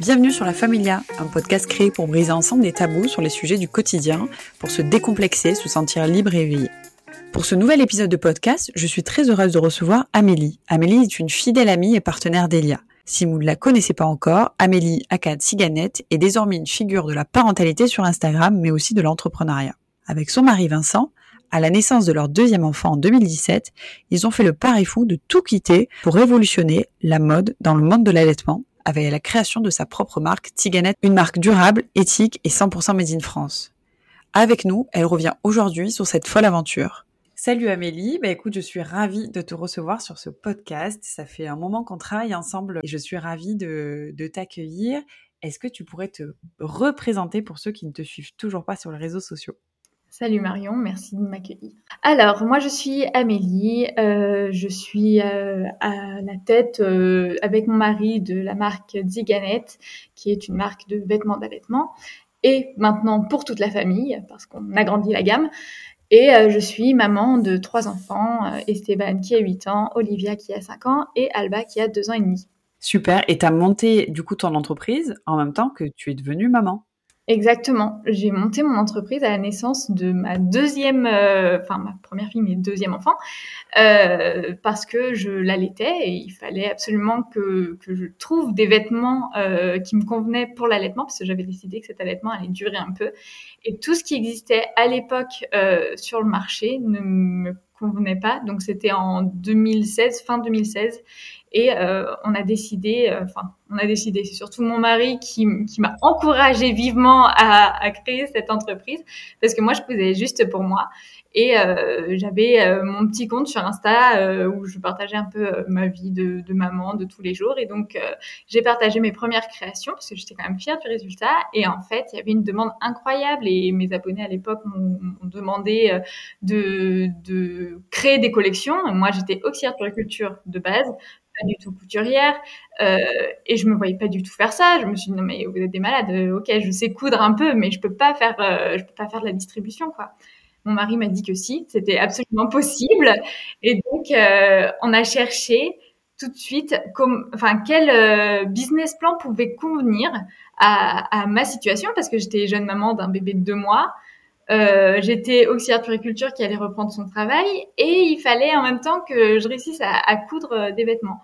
Bienvenue sur La Familia, un podcast créé pour briser ensemble des tabous sur les sujets du quotidien, pour se décomplexer, se sentir libre et éveillé. Pour ce nouvel épisode de podcast, je suis très heureuse de recevoir Amélie. Amélie est une fidèle amie et partenaire d'Elia. Si vous ne la connaissez pas encore, Amélie Akad Siganet est désormais une figure de la parentalité sur Instagram, mais aussi de l'entrepreneuriat. Avec son mari Vincent, à la naissance de leur deuxième enfant en 2017, ils ont fait le pari fou de tout quitter pour révolutionner la mode dans le monde de l'allaitement avec la création de sa propre marque Tiganet, une marque durable, éthique et 100% made in France. Avec nous, elle revient aujourd'hui sur cette folle aventure. Salut Amélie, bah écoute, je suis ravie de te recevoir sur ce podcast. Ça fait un moment qu'on travaille ensemble et je suis ravie de, de t'accueillir. Est-ce que tu pourrais te représenter pour ceux qui ne te suivent toujours pas sur les réseaux sociaux? Salut Marion, merci de m'accueillir. Alors, moi je suis Amélie, euh, je suis euh, à la tête euh, avec mon mari de la marque Ziganet, qui est une marque de vêtements d'allaitement, et maintenant pour toute la famille, parce qu'on a grandi la gamme. Et je suis maman de trois enfants, Esteban qui a 8 ans, Olivia qui a 5 ans et Alba qui a 2 ans et demi. Super, et tu as monté du coup ton entreprise en même temps que tu es devenue maman Exactement. J'ai monté mon entreprise à la naissance de ma deuxième, euh, enfin ma première fille, mais deuxième enfant, euh, parce que je l'allaitais et il fallait absolument que, que je trouve des vêtements euh, qui me convenaient pour l'allaitement, parce que j'avais décidé que cet allaitement allait durer un peu. Et tout ce qui existait à l'époque euh, sur le marché ne me convenait pas. Donc c'était en 2016, fin 2016. Et euh, on a décidé, euh, enfin, on a décidé, c'est surtout mon mari qui, qui m'a encouragé vivement à, à, créer cette entreprise parce que moi, je faisais juste pour moi. Et euh, j'avais mon petit compte sur Insta où je partageais un peu ma vie de, de, maman de tous les jours. Et donc, j'ai partagé mes premières créations parce que j'étais quand même fière du résultat. Et en fait, il y avait une demande incroyable et mes abonnés à l'époque m'ont demandé de, de créer des collections. Moi, j'étais auxiliaire de culture de base pas du tout couturière euh, et je me voyais pas du tout faire ça. Je me suis dit non mais vous êtes des malades. Ok, je sais coudre un peu, mais je peux pas faire, euh, je peux pas faire de la distribution quoi. Mon mari m'a dit que si, c'était absolument possible. Et donc, euh, on a cherché tout de suite comme, enfin, quel euh, business plan pouvait convenir à ma situation parce que j'étais jeune maman d'un bébé de deux mois. Euh, j'étais auxiliaire de puriculture qui allait reprendre son travail et il fallait en même temps que je réussisse à, à coudre des vêtements.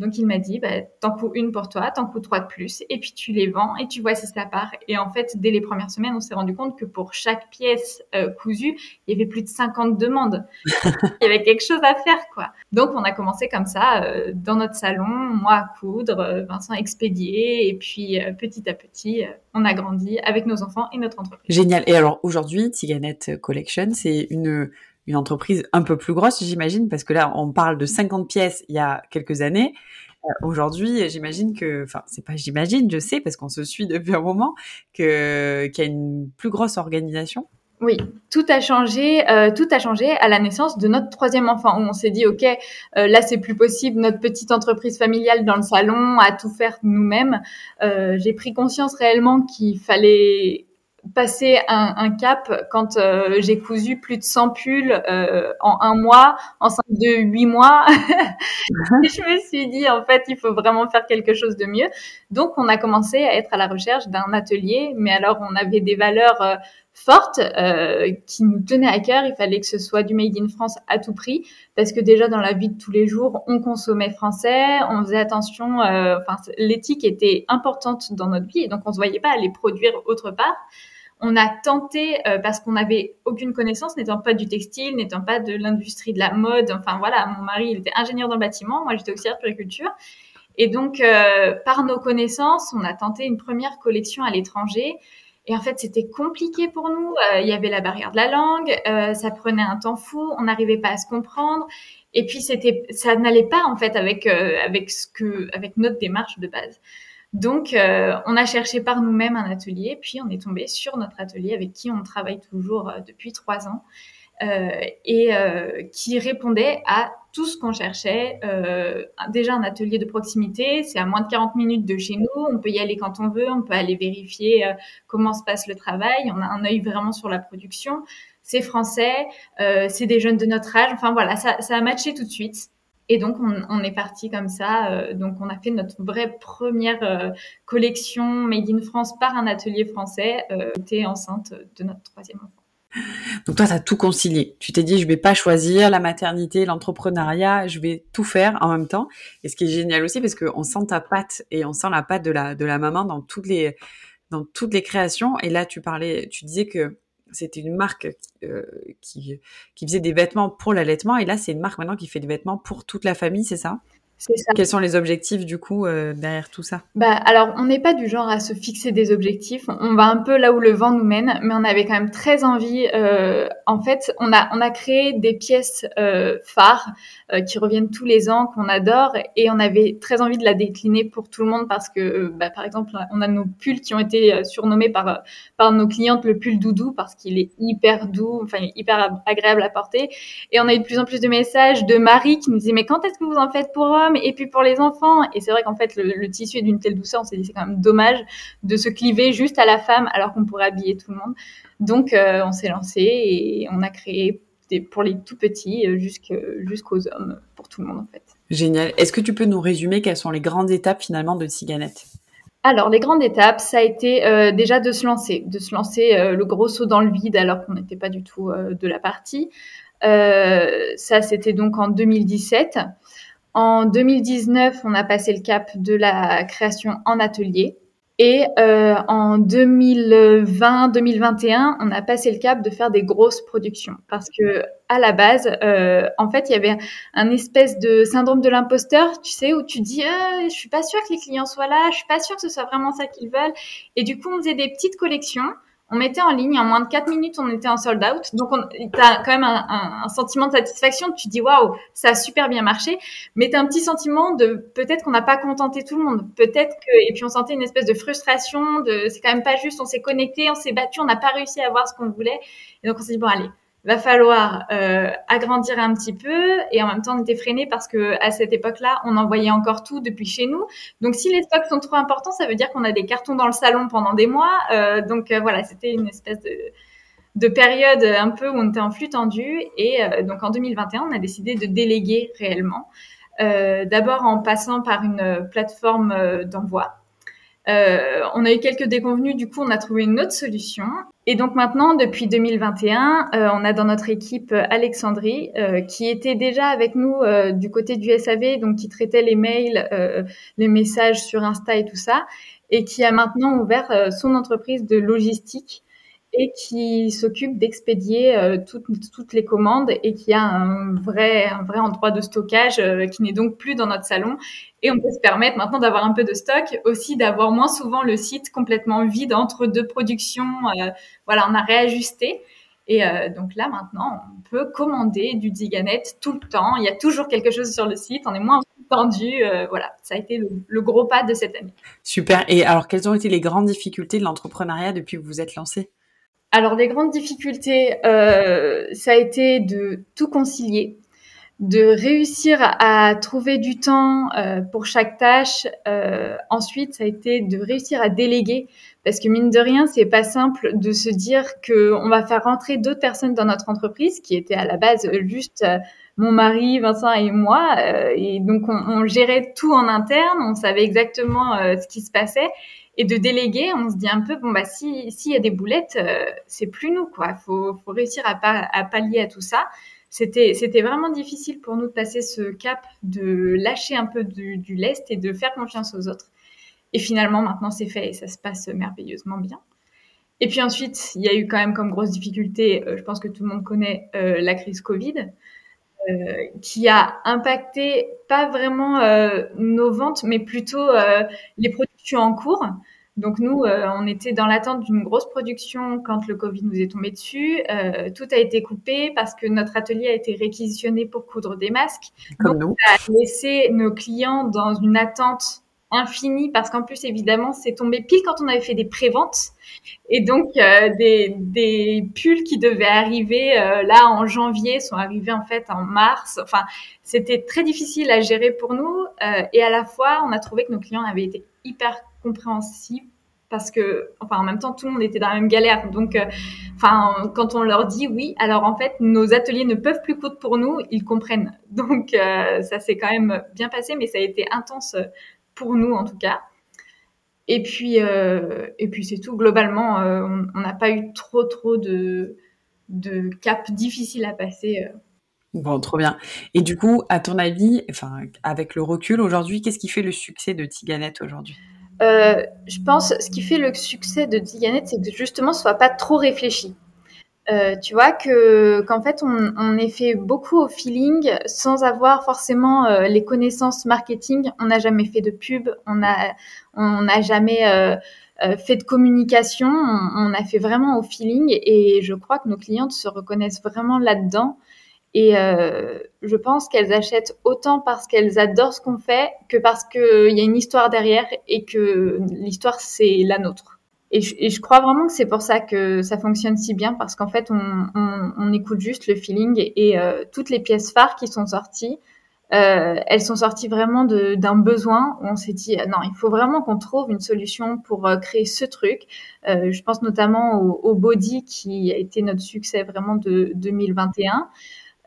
Donc il m'a dit, bah, t'en coûtes une pour toi, t'en coûtes trois de plus, et puis tu les vends et tu vois si ça part. Et en fait, dès les premières semaines, on s'est rendu compte que pour chaque pièce euh, cousue, il y avait plus de 50 demandes. il y avait quelque chose à faire, quoi. Donc on a commencé comme ça euh, dans notre salon, moi à coudre, euh, Vincent à expédier, et puis euh, petit à petit, euh, on a grandi avec nos enfants et notre entreprise. Génial. Et alors aujourd'hui, Tiganet Collection, c'est une une entreprise un peu plus grosse, j'imagine, parce que là, on parle de 50 pièces il y a quelques années. Euh, Aujourd'hui, j'imagine que, enfin, c'est pas j'imagine, je sais, parce qu'on se suit depuis un moment, qu'il y a une plus grosse organisation. Oui, tout a changé. Euh, tout a changé à la naissance de notre troisième enfant, où on s'est dit, ok, euh, là c'est plus possible, notre petite entreprise familiale dans le salon, à tout faire nous-mêmes. J'ai pris conscience réellement qu'il fallait passer un, un, cap quand euh, j'ai cousu plus de 100 pulls euh, en un mois, enceinte de huit mois. je me suis dit, en fait, il faut vraiment faire quelque chose de mieux. Donc, on a commencé à être à la recherche d'un atelier, mais alors on avait des valeurs euh, fortes euh, qui nous tenaient à cœur. Il fallait que ce soit du made in France à tout prix, parce que déjà dans la vie de tous les jours, on consommait français, on faisait attention. Euh, enfin, l'éthique était importante dans notre vie, et donc on se voyait pas aller produire autre part. On a tenté euh, parce qu'on n'avait aucune connaissance, n'étant pas du textile, n'étant pas de l'industrie de la mode. Enfin voilà, mon mari il était ingénieur dans le bâtiment, moi j'étais auxiliaire de puriculture. Et donc, euh, par nos connaissances, on a tenté une première collection à l'étranger. Et en fait, c'était compliqué pour nous. Euh, il y avait la barrière de la langue, euh, ça prenait un temps fou, on n'arrivait pas à se comprendre. Et puis, c'était, ça n'allait pas en fait avec euh, avec ce que, avec notre démarche de base. Donc, euh, on a cherché par nous-mêmes un atelier, puis on est tombé sur notre atelier avec qui on travaille toujours depuis trois ans et qui répondait à tout ce qu'on cherchait. Euh, déjà un atelier de proximité, c'est à moins de 40 minutes de chez nous, on peut y aller quand on veut, on peut aller vérifier euh, comment se passe le travail, on a un œil vraiment sur la production. C'est français, euh, c'est des jeunes de notre âge, enfin voilà, ça, ça a matché tout de suite. Et donc, on, est parti comme ça. Euh, donc, on a fait notre vraie première euh, collection Made in France par un atelier français. Euh, était enceinte de notre troisième enfant. Donc toi, tu as tout concilié. Tu t'es dit, je vais pas choisir la maternité, l'entrepreneuriat, je vais tout faire en même temps. Et ce qui est génial aussi, parce qu'on sent ta patte et on sent la patte de la, de la maman dans toutes les, dans toutes les créations. Et là, tu parlais, tu disais que c'était une marque euh, qui, qui faisait des vêtements pour l'allaitement. Et là c'est une marque maintenant qui fait des vêtements pour toute la famille, c'est ça? Quels sont les objectifs du coup euh, derrière tout ça? Bah alors on n'est pas du genre à se fixer des objectifs. On va un peu là où le vent nous mène, mais on avait quand même très envie. Euh, en fait, on a on a créé des pièces euh, phares euh, qui reviennent tous les ans qu'on adore et on avait très envie de la décliner pour tout le monde parce que euh, bah, par exemple on a nos pulls qui ont été surnommés par par nos clientes le pull doudou parce qu'il est hyper doux, enfin hyper agréable à porter. Et on a eu de plus en plus de messages de Marie qui nous disait mais quand est-ce que vous en faites pour hommes et puis pour les enfants. Et c'est vrai qu'en fait, le, tissu est d'une telle douceur, on s'est dit c'est quand même dommage de se cliver juste à la femme alors qu'on pourrait habiller tout le monde. Donc, euh, on s'est lancé et on a créé des, pour les tout petits euh, jusqu'aux hommes, pour tout le monde en fait. Génial. Est-ce que tu peux nous résumer quelles sont les grandes étapes finalement de Siganette alors, les grandes étapes, ça a été euh, déjà de se lancer, de se lancer le gros saut dans le vide alors qu'on n'était pas du tout de la partie. ça, c'était donc en 2017. En 2019, on a passé le cap de la création en atelier. Et euh, en 2020-2021, on a passé le cap de faire des grosses productions parce que à la base, euh, en fait, il y avait un espèce de syndrome de l'imposteur, tu sais, où tu dis, euh, je suis pas sûre que les clients soient là, je suis pas sûre que ce soit vraiment ça qu'ils veulent. Et du coup, on faisait des petites collections on mettait en ligne, en moins de 4 minutes, on était en sold out. Donc, tu as quand même un, sentiment de satisfaction. Tu dis, waouh, ça a super bien marché. Mais tu as un petit sentiment de peut-être qu'on n'a pas contenté tout le monde. Peut-être que, et puis on sentait une espèce de frustration, de c'est quand même pas juste, on s'est connecté, on s'est battu, on n'a pas réussi à avoir ce qu'on voulait. Et donc, on s'est dit, bon, allez, va falloir euh, agrandir un petit peu. Et en même temps on était freiné parce que à cette époque-là on envoyait encore tout depuis chez nous. Donc si les stocks sont trop importants ça veut dire qu'on a des cartons dans le salon pendant des mois. Euh, donc euh, voilà c'était une espèce de, de période un peu où on était en flux tendu. Et euh, donc en 2021 on a décidé de déléguer réellement. D'abord en passant par une plateforme d'envoi. Euh, on a eu quelques déconvenus, du coup on a trouvé une autre solution. Et donc maintenant, depuis 2021, euh, on a dans notre équipe Alexandrie, euh, qui était déjà avec nous du côté du SAV, donc qui traitait les mails, les messages sur Insta et tout ça, et qui a maintenant ouvert son entreprise de logistique et qui s'occupe d'expédier euh, toutes, toutes, les commandes et qui a un vrai, un vrai endroit de stockage euh, qui n'est donc plus dans notre salon. Et on peut se permettre maintenant d'avoir un peu de stock, aussi d'avoir moins souvent le site complètement vide entre deux productions. Euh, voilà, on a réajusté. Et donc là, maintenant, on peut commander du Diganet tout le temps. Il y a toujours quelque chose sur le site. On est moins tendu. voilà, ça a été le, le, gros pas de cette année. Super. Et alors, quelles ont été les grandes difficultés de l'entrepreneuriat depuis que vous vous êtes lancé? Alors les grandes difficultés, euh, ça a été de tout concilier, de réussir à, trouver du temps euh, pour chaque tâche. Euh, ensuite, ça a été de réussir à déléguer, parce que mine de rien, c'est pas simple de se dire que on va faire rentrer d'autres personnes dans notre entreprise, qui était à la base juste mon mari, Vincent et moi, et donc on, on, gérait tout en interne, on savait exactement ce qui se passait et de déléguer, on se dit un peu bon bah si s'il y a des boulettes, euh, c'est plus nous quoi. Faut faut réussir à, pas, à pallier à tout ça. C'était c'était vraiment difficile pour nous de passer ce cap, de lâcher un peu du, du lest et de faire confiance aux autres. Et finalement maintenant c'est fait et ça se passe merveilleusement bien. Et puis ensuite, il y a eu quand même comme grosse difficulté, euh, je pense que tout le monde connaît euh, la crise Covid, euh, qui a impacté pas vraiment euh, nos ventes, mais plutôt les productions en cours. Donc nous, euh, on était dans l'attente d'une grosse production quand le Covid nous est tombé dessus. Euh, tout a été coupé parce que notre atelier a été réquisitionné pour coudre des masques. Comme nous. On a laissé nos clients dans une attente infinie parce qu'en plus, évidemment, c'est tombé pile quand on avait fait des préventes. Et donc, euh, des, des, pulls qui devaient arriver là en janvier sont arrivés en fait en mars. Enfin, c'était très difficile à gérer pour nous. et à la fois, on a trouvé que nos clients avaient été hyper compréhensible parce que, enfin, en même temps, tout le monde était dans la même galère. Donc, euh, enfin, quand on leur dit oui, alors en fait, nos ateliers ne peuvent plus coûter pour nous, ils comprennent. Donc, euh, ça s'est quand même bien passé, mais ça a été intense pour nous en tout cas. Et puis, euh, et puis c'est tout. Globalement, on n'a pas eu trop, trop de, de caps difficiles à passer. Bon, trop bien. Et du coup, à ton avis, enfin, avec le recul aujourd'hui, qu'est-ce qui fait le succès de Tiganette aujourd'hui? Euh, je pense ce qui fait le succès de Diganet, c'est que justement ce soit pas trop réfléchi. Euh, tu vois que qu'en fait on, on est fait beaucoup au feeling sans avoir forcément euh, les connaissances marketing. On n'a jamais fait de pub, on a on n'a jamais euh, euh, fait de communication. On, on, a fait vraiment au feeling et je crois que nos clientes se reconnaissent vraiment là-dedans. Et euh, je pense qu'elles achètent autant parce qu'elles adorent ce qu'on fait que parce qu'il y a une histoire derrière et que l'histoire, c'est la nôtre. Et je, et je, crois vraiment que c'est pour ça que ça fonctionne si bien parce qu'en fait, on, on, on, écoute juste le feeling et, euh, toutes les pièces phares qui sont sorties, euh, elles sont sorties vraiment d'un besoin où on s'est dit non, il faut vraiment qu'on trouve une solution pour euh, créer ce truc. Euh, je pense notamment au, au, body qui a été notre succès vraiment de 2021.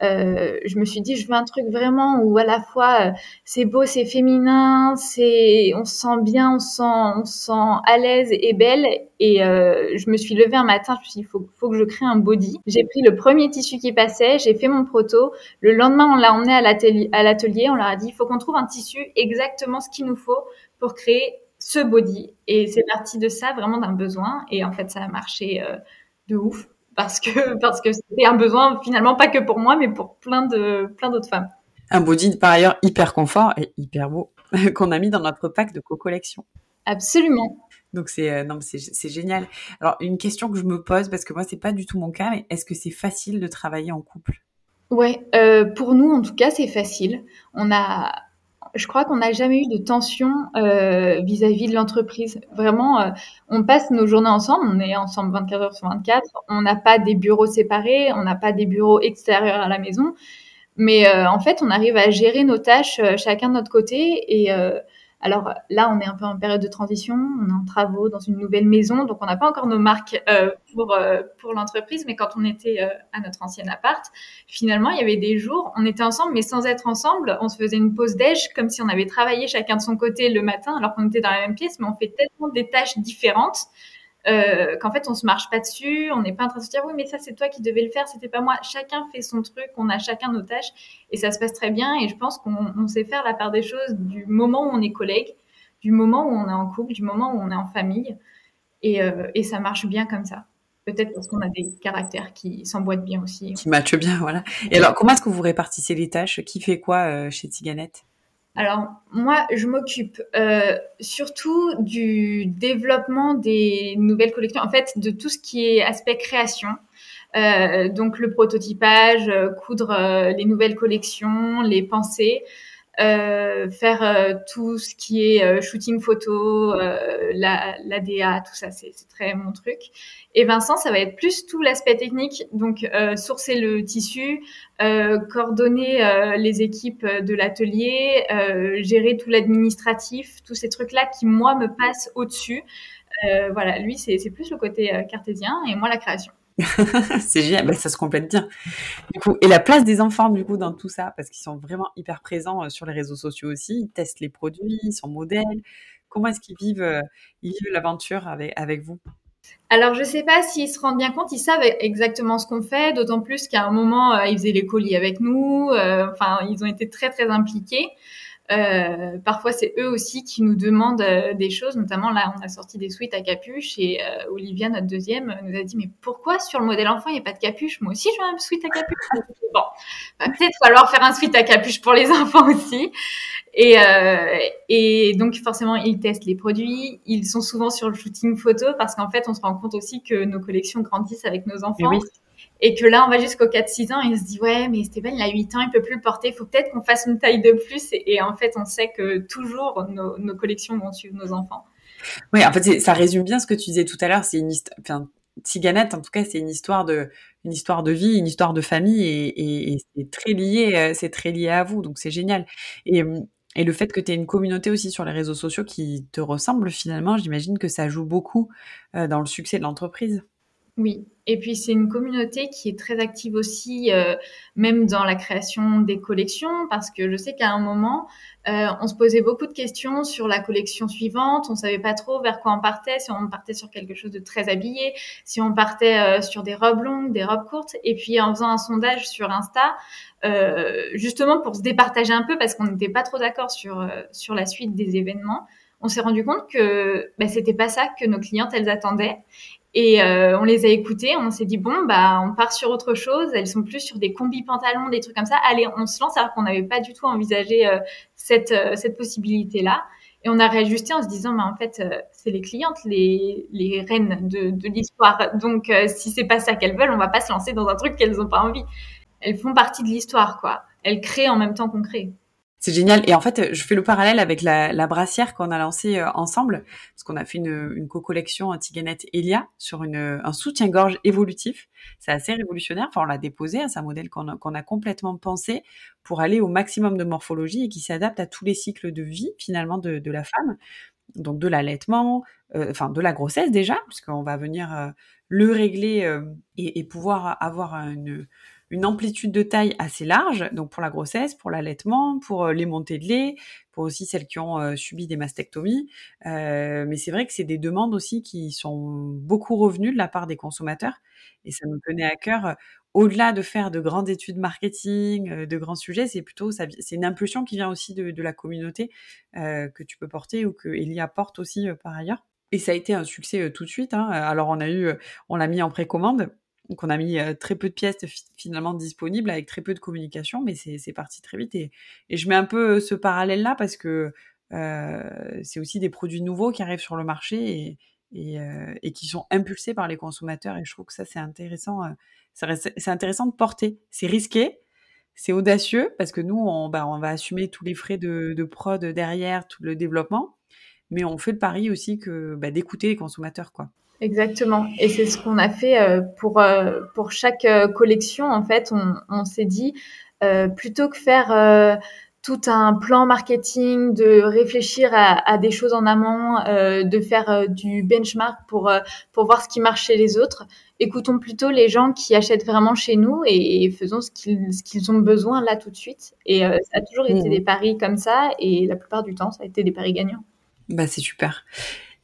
Euh, je me suis dit, je veux un truc vraiment où à la fois euh, c'est beau, c'est féminin, c'est, on se sent bien, on se sent, on se sent à l'aise et belle. Et euh, je me suis levée un matin, je me suis dit, il faut, faut que je crée un body. J'ai pris le premier tissu qui passait, j'ai fait mon proto. Le lendemain, on l'a emmené à l'atelier, on leur a dit, il faut qu'on trouve un tissu exactement ce qu'il nous faut pour créer ce body. Et c'est parti de ça, vraiment d'un besoin. Et en fait, ça a marché euh, de ouf parce que parce que c'était un besoin finalement pas que pour moi mais pour plein de plein d'autres femmes. Un body par ailleurs hyper confort et hyper beau qu'on a mis dans notre pack de co-collection. Absolument. Donc c'est euh, non c'est génial. Alors une question que je me pose parce que moi c'est pas du tout mon cas mais est-ce que c'est facile de travailler en couple? Ouais, euh, pour nous en tout cas c'est facile. On a je crois qu'on n'a jamais eu de tension euh, vis-à-vis de l'entreprise. Vraiment, euh, on passe nos journées ensemble, on est ensemble 24 heures sur 24, on n'a pas des bureaux séparés, on n'a pas des bureaux extérieurs à la maison, mais euh, en fait, on arrive à gérer nos tâches euh, chacun de notre côté et euh, alors là, on est un peu en période de transition, on est en travaux dans une nouvelle maison, donc on n'a pas encore nos marques euh, pour euh, pour l'entreprise. Mais quand on était euh, à notre ancien appart, finalement, il y avait des jours, on était ensemble, mais sans être ensemble. On se faisait une pause déj comme si on avait travaillé chacun de son côté le matin, alors qu'on était dans la même pièce, mais on fait tellement des tâches différentes euh, qu'en fait on se marche pas dessus, on n'est pas en train de se dire oui mais ça c'est toi qui devais le faire, c'était pas moi. Chacun fait son truc, on a chacun nos tâches et ça se passe très bien et je pense qu'on sait faire la part des choses du moment où on est collègue, du moment où on est en couple, du moment où on est en famille et, euh, et ça marche bien comme ça. Peut-être parce qu'on a des caractères qui s'emboîtent bien aussi. Qui matchent bien, voilà. Et alors, comment est-ce que vous répartissez les tâches? Qui fait quoi euh, chez Tiganette alors moi, je m'occupe euh, surtout du développement des nouvelles collections, en fait, de tout ce qui est aspect création. Euh, donc le prototypage, euh, coudre les nouvelles collections, les pensées, euh, faire euh, tout ce qui est shooting photo, la, la DA, tout ça, c'est très mon truc. Et Vincent, ça va être plus tout l'aspect technique, donc euh, sourcer le tissu, euh, coordonner euh, les équipes de l'atelier, euh, gérer tout l'administratif, tous ces trucs-là qui, moi, me passent au-dessus. Euh, voilà, lui, c'est plus le côté cartésien et moi, la création. c'est génial, ben, ça se complète bien. Du coup, et la place des enfants, du coup, dans tout ça, parce qu'ils sont vraiment hyper présents sur les réseaux sociaux aussi, ils testent les produits, ils sont modèles. Comment est-ce qu'ils vivent, vivent l'aventure avec, avec vous? Alors, je sais pas s'ils se rendent bien compte, ils savent exactement ce qu'on fait, d'autant plus qu'à un moment, euh, ils faisaient les colis avec nous, euh, enfin, ils ont été très, très impliqués. Euh, parfois, c'est eux aussi qui nous demandent euh, des choses, notamment là, on a sorti des suites à capuche et euh, Olivia, notre deuxième, nous a dit mais pourquoi sur le modèle enfant il n'y a pas de capuche? Moi aussi, je veux un suite à capuche. bon, va peut-être falloir faire un suite à capuche pour les enfants aussi. Et, euh, et donc forcément, ils testent les produits. Ils sont souvent sur le shooting photo parce qu'en fait, on se rend compte aussi que nos collections grandissent avec nos enfants. Oui. Et que là, on va jusqu'au 4-6 ans et il se dit, ouais, mais Stéphane, il a 8 ans, il peut plus le porter, il faut peut-être qu'on fasse une taille de plus. Et, en fait, on sait que toujours nos, collections vont suivre nos enfants. Oui, en fait, ça résume bien ce que tu disais tout à l'heure. C'est une enfin, Tiganette, en tout cas, c'est une histoire de, une histoire de vie, une histoire de famille et, c'est très lié, euh, c'est très lié à vous. Donc, c'est génial. Et, Et le fait que tu aies une communauté aussi sur les réseaux sociaux qui te ressemble finalement, j'imagine que ça joue beaucoup dans le succès de l'entreprise. Oui, et puis c'est une communauté qui est très active aussi, euh, même dans la création des collections, parce que je sais qu'à un moment, euh, on se posait beaucoup de questions sur la collection suivante, on savait pas trop vers quoi on partait, si on partait sur quelque chose de très habillé, si on partait euh, sur des robes longues, des robes courtes, et puis en faisant un sondage sur Insta, justement pour se départager un peu, parce qu'on n'était pas trop d'accord sur sur la suite des événements on s'est rendu compte que bah, c'était pas ça que nos clientes elles attendaient et euh, on les a écoutées, on s'est dit bon bah on part sur autre chose. Elles sont plus sur des combis pantalons, des trucs comme ça. Allez, on se lance alors qu'on n'avait pas du tout envisagé euh, cette euh, cette possibilité là. Et on a réajusté en se disant mais en fait c'est les clientes les les reines de de l'histoire. Donc si c'est pas ça qu'elles veulent, on va pas se lancer dans un truc qu'elles ont pas envie. Elles font partie de l'histoire quoi. Elles créent en même temps qu'on crée. C'est génial. Et en fait, je fais le parallèle avec la, la brassière qu'on a lancée euh, ensemble, parce qu'on a fait une, une co-collection Tiganette Elia sur une, un soutien-gorge évolutif. C'est assez révolutionnaire. Enfin, on l'a déposé, hein, c'est un modèle qu'on a, a complètement pensé pour aller au maximum de morphologie et qui s'adapte à tous les cycles de vie finalement de, de la femme. Donc de l'allaitement, euh, enfin de la grossesse déjà, puisqu'on va venir euh, le régler et, et, pouvoir avoir une une amplitude de taille assez large, donc pour la grossesse, pour l'allaitement, pour euh, les montées de lait, pour aussi celles qui ont euh, subi des mastectomies. Euh, mais c'est vrai que c'est des demandes aussi qui sont beaucoup revenues de la part des consommateurs. Et ça nous tenait à cœur, au-delà de faire de grandes études marketing, de grands sujets, c'est plutôt c'est une impulsion qui vient aussi de, la communauté que tu peux porter ou que Elia porte aussi par ailleurs. Et ça a été un succès tout de suite. Hein. Alors on a eu, on l'a mis en précommande donc on a mis très peu de pièces finalement disponibles avec très peu de communication, mais c'est parti très vite. Et, je mets un peu ce parallèle-là parce que c'est aussi des produits nouveaux qui arrivent sur le marché et, qui sont impulsés par les consommateurs. Et je trouve que ça, c'est intéressant. c'est intéressant de porter. C'est risqué, c'est audacieux parce que nous, on, bah, va assumer tous les frais de, de, prod derrière, tout le développement. Mais on fait le pari aussi que bah, d'écouter les consommateurs, quoi. Exactement. Et c'est ce qu'on a fait euh, pour, euh, pour chaque euh, collection. En fait, on, on s'est dit, plutôt que faire tout un plan marketing, de réfléchir à, à des choses en amont, de faire du benchmark pour, pour voir ce qui marche chez les autres, écoutons plutôt les gens qui achètent vraiment chez nous et, faisons ce qu'ils qu'ils ont besoin là tout de suite. Et ça a toujours été mmh. des paris comme ça et la plupart du temps, ça a été des paris gagnants. Bah, c'est super.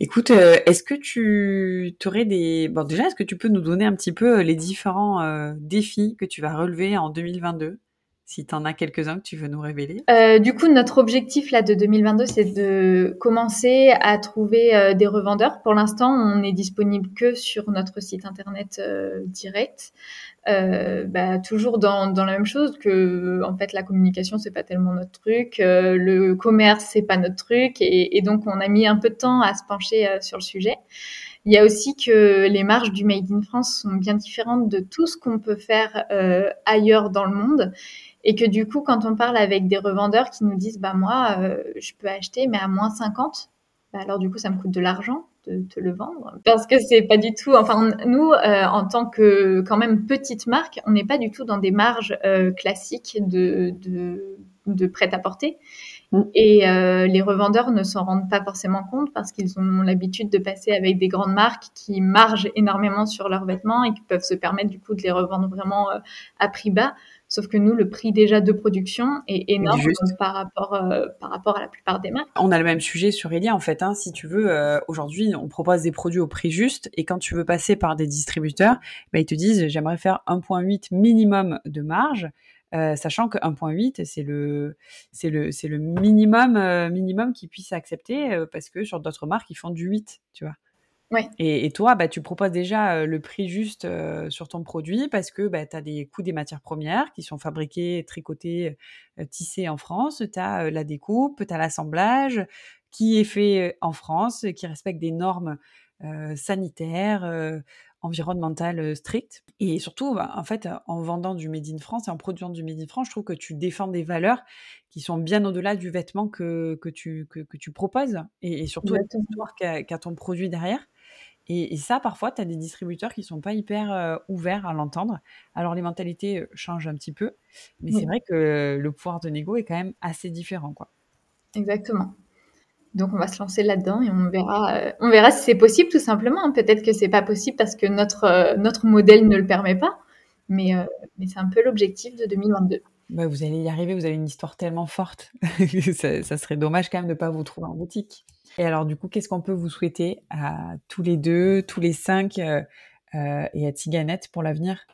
Écoute, euh, est-ce que tu aurais des... Bon, déjà, est-ce que tu peux nous donner un petit peu euh, les différents euh, défis que tu vas relever en 2022 si tu en as quelques-uns que tu veux nous révéler. du coup, notre objectif là de 2022, c'est de commencer à trouver des revendeurs. Pour l'instant, on n'est disponible que sur notre site internet direct. Euh, bah, toujours dans, dans, la même chose que en fait la communication c'est pas tellement notre truc, euh, le commerce c'est pas notre truc et, et, donc on a mis un peu de temps à se pencher euh, sur le sujet. Il y a aussi que les marges du Made in France sont bien différentes de tout ce qu'on peut faire euh, ailleurs dans le monde et que du coup quand on parle avec des revendeurs qui nous disent bah moi je peux acheter mais à moins 50 bah, alors du coup ça me coûte de l'argent de te le vendre. Parce que c'est pas du tout enfin nous euh, en tant que quand même petite marque on n'est pas du tout dans des marges euh, classiques de, de, de prêt à porter mm. et euh, les revendeurs ne s'en rendent pas forcément compte parce qu'ils ont l'habitude de passer avec des grandes marques qui margent énormément sur leurs vêtements et qui peuvent se permettre du coup de les revendre vraiment à prix bas Sauf que nous, le prix déjà de production est énorme par rapport, euh, par rapport à la plupart des marques. On a le même sujet sur Elia, en fait. Hein. Si tu veux, euh, aujourd'hui, on propose des produits au prix juste. Et quand tu veux passer par des distributeurs, bah, ils te disent, j'aimerais faire 1,8 minimum de marge. Euh, sachant que 1.8 c'est le c'est le c'est le minimum minimum qu'ils puissent accepter parce que sur d'autres marques ils font du 8 tu vois et, toi, bah, tu proposes déjà le prix juste sur ton produit parce que bah, tu as des coûts des matières premières qui sont fabriquées, tricotées, tissées en France. Tu as la découpe, tu as l'assemblage qui est fait en France, qui respecte des normes sanitaires, environnementales strictes. Et surtout, bah, en fait, en vendant du Made in France et en produisant du Made in France, je trouve que tu défends des valeurs qui sont bien au-delà du vêtement que, que, tu, que, tu proposes et, surtout l'histoire qu'a ton produit derrière. Et, ça, parfois, tu as des distributeurs qui sont pas hyper euh, ouverts à l'entendre. Alors, les mentalités changent un petit peu, mais c'est vrai que le pouvoir de négo est quand même assez différent, quoi. Exactement. Donc on va se lancer là-dedans et on verra, euh, on verra si c'est possible tout simplement. Peut-être que c'est pas possible parce que notre, euh, notre modèle ne le permet pas, mais, euh, mais c'est un peu l'objectif de 2022. Bah, vous allez y arriver, vous avez une histoire tellement forte. ça, ça, serait dommage quand même de ne pas vous trouver en boutique. Et alors du coup, qu'est-ce qu'on peut vous souhaiter à tous les deux, tous les cinq et à Tiganette pour l'avenir?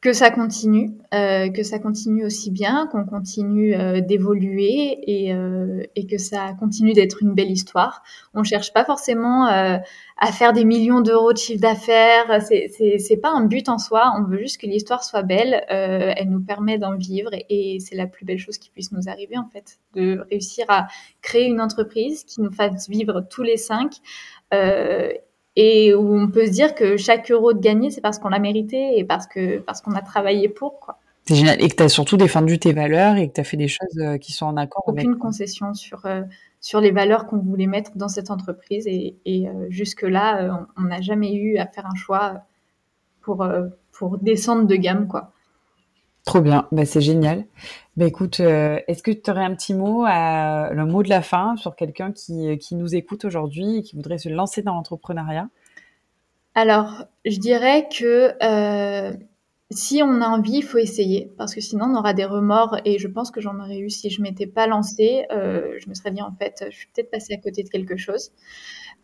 Que ça continue, euh, que ça continue aussi bien, qu'on continue euh, d'évoluer et, euh, et, que ça continue d'être une belle histoire. On cherche pas forcément euh, à faire des millions d'euros de chiffre d'affaires. C'est, c'est, pas un but en soi. On veut juste que l'histoire soit belle. Euh, elle nous permet d'en vivre et, et c'est la plus belle chose qui puisse nous arriver en fait, de réussir à créer une entreprise qui nous fasse vivre tous les cinq et où on peut se dire que chaque euro de gagné, c'est parce qu'on l'a mérité et parce que parce qu'on a travaillé pour quoi. C'est génial et que tu as surtout défendu tes valeurs et que tu as fait des choses euh, qui sont en accord Aucune avec Aucune concession sur euh, sur les valeurs qu'on voulait mettre dans cette entreprise et, et euh, jusque là, on n'a jamais eu à faire un choix pour pour descendre de gamme quoi. Trop bien, bah, c'est génial. Bah, écoute, est-ce que tu aurais un petit mot, le mot de la fin sur quelqu'un qui, qui nous écoute aujourd'hui et qui voudrait se lancer dans l'entrepreneuriat? Alors, je dirais que euh, si on a envie, il faut essayer, parce que sinon on aura des remords, et je pense que j'en aurais eu si je m'étais pas lancée. Euh, je me serais dit en fait, je suis peut-être passée à côté de quelque chose.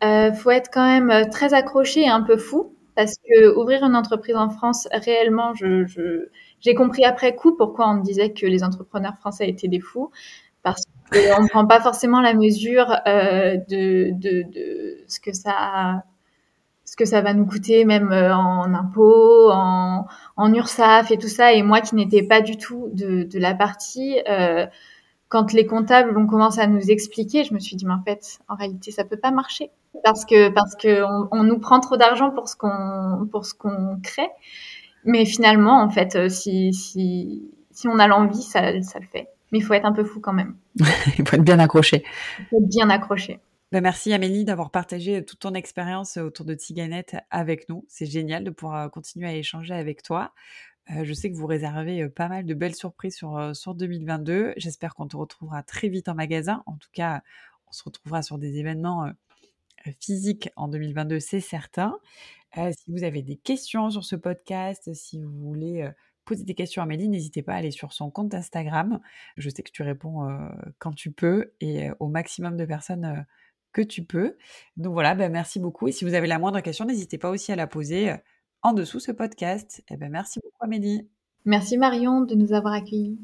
Euh, faut être quand même très accroché et un peu fou, parce que ouvrir une entreprise en France, réellement, je, je j'ai compris après coup pourquoi on me disait que les entrepreneurs français étaient des fous, parce qu'on ne prend pas forcément la mesure euh, de, de, de, ce que ça ce que ça va nous coûter même euh, en impôts, en, en URSAF et tout ça. Et moi qui n'étais pas du tout de, de la partie, euh, quand les comptables ont commencé à nous expliquer, je me suis dit, mais en fait, en réalité, ça peut pas marcher parce que parce que on, on nous prend trop d'argent pour ce qu'on pour ce qu'on crée. Mais finalement, en fait, euh, si, si, si on a l'envie, ça, ça le fait. Mais il faut être un peu fou quand même. il faut être bien accroché. Il faut être bien accroché. Ben merci Amélie d'avoir partagé toute ton expérience autour de Tiganette avec nous. C'est génial de pouvoir continuer à échanger avec toi. Euh, je sais que vous réservez pas mal de belles surprises sur, sur 2022. J'espère qu'on te retrouvera très vite en magasin. En tout cas, on se retrouvera sur des événements physiques en 2022, c'est certain. Euh, si vous avez des questions sur ce podcast, si vous voulez poser des questions à Amélie, n'hésitez pas à aller sur son compte Instagram. Je sais que tu réponds quand tu peux et au maximum de personnes que tu peux. Donc voilà, ben merci beaucoup. Et si vous avez la moindre question, n'hésitez pas aussi à la poser en dessous ce podcast. Eh ben merci beaucoup Amélie. Merci Marion de nous avoir accueillis.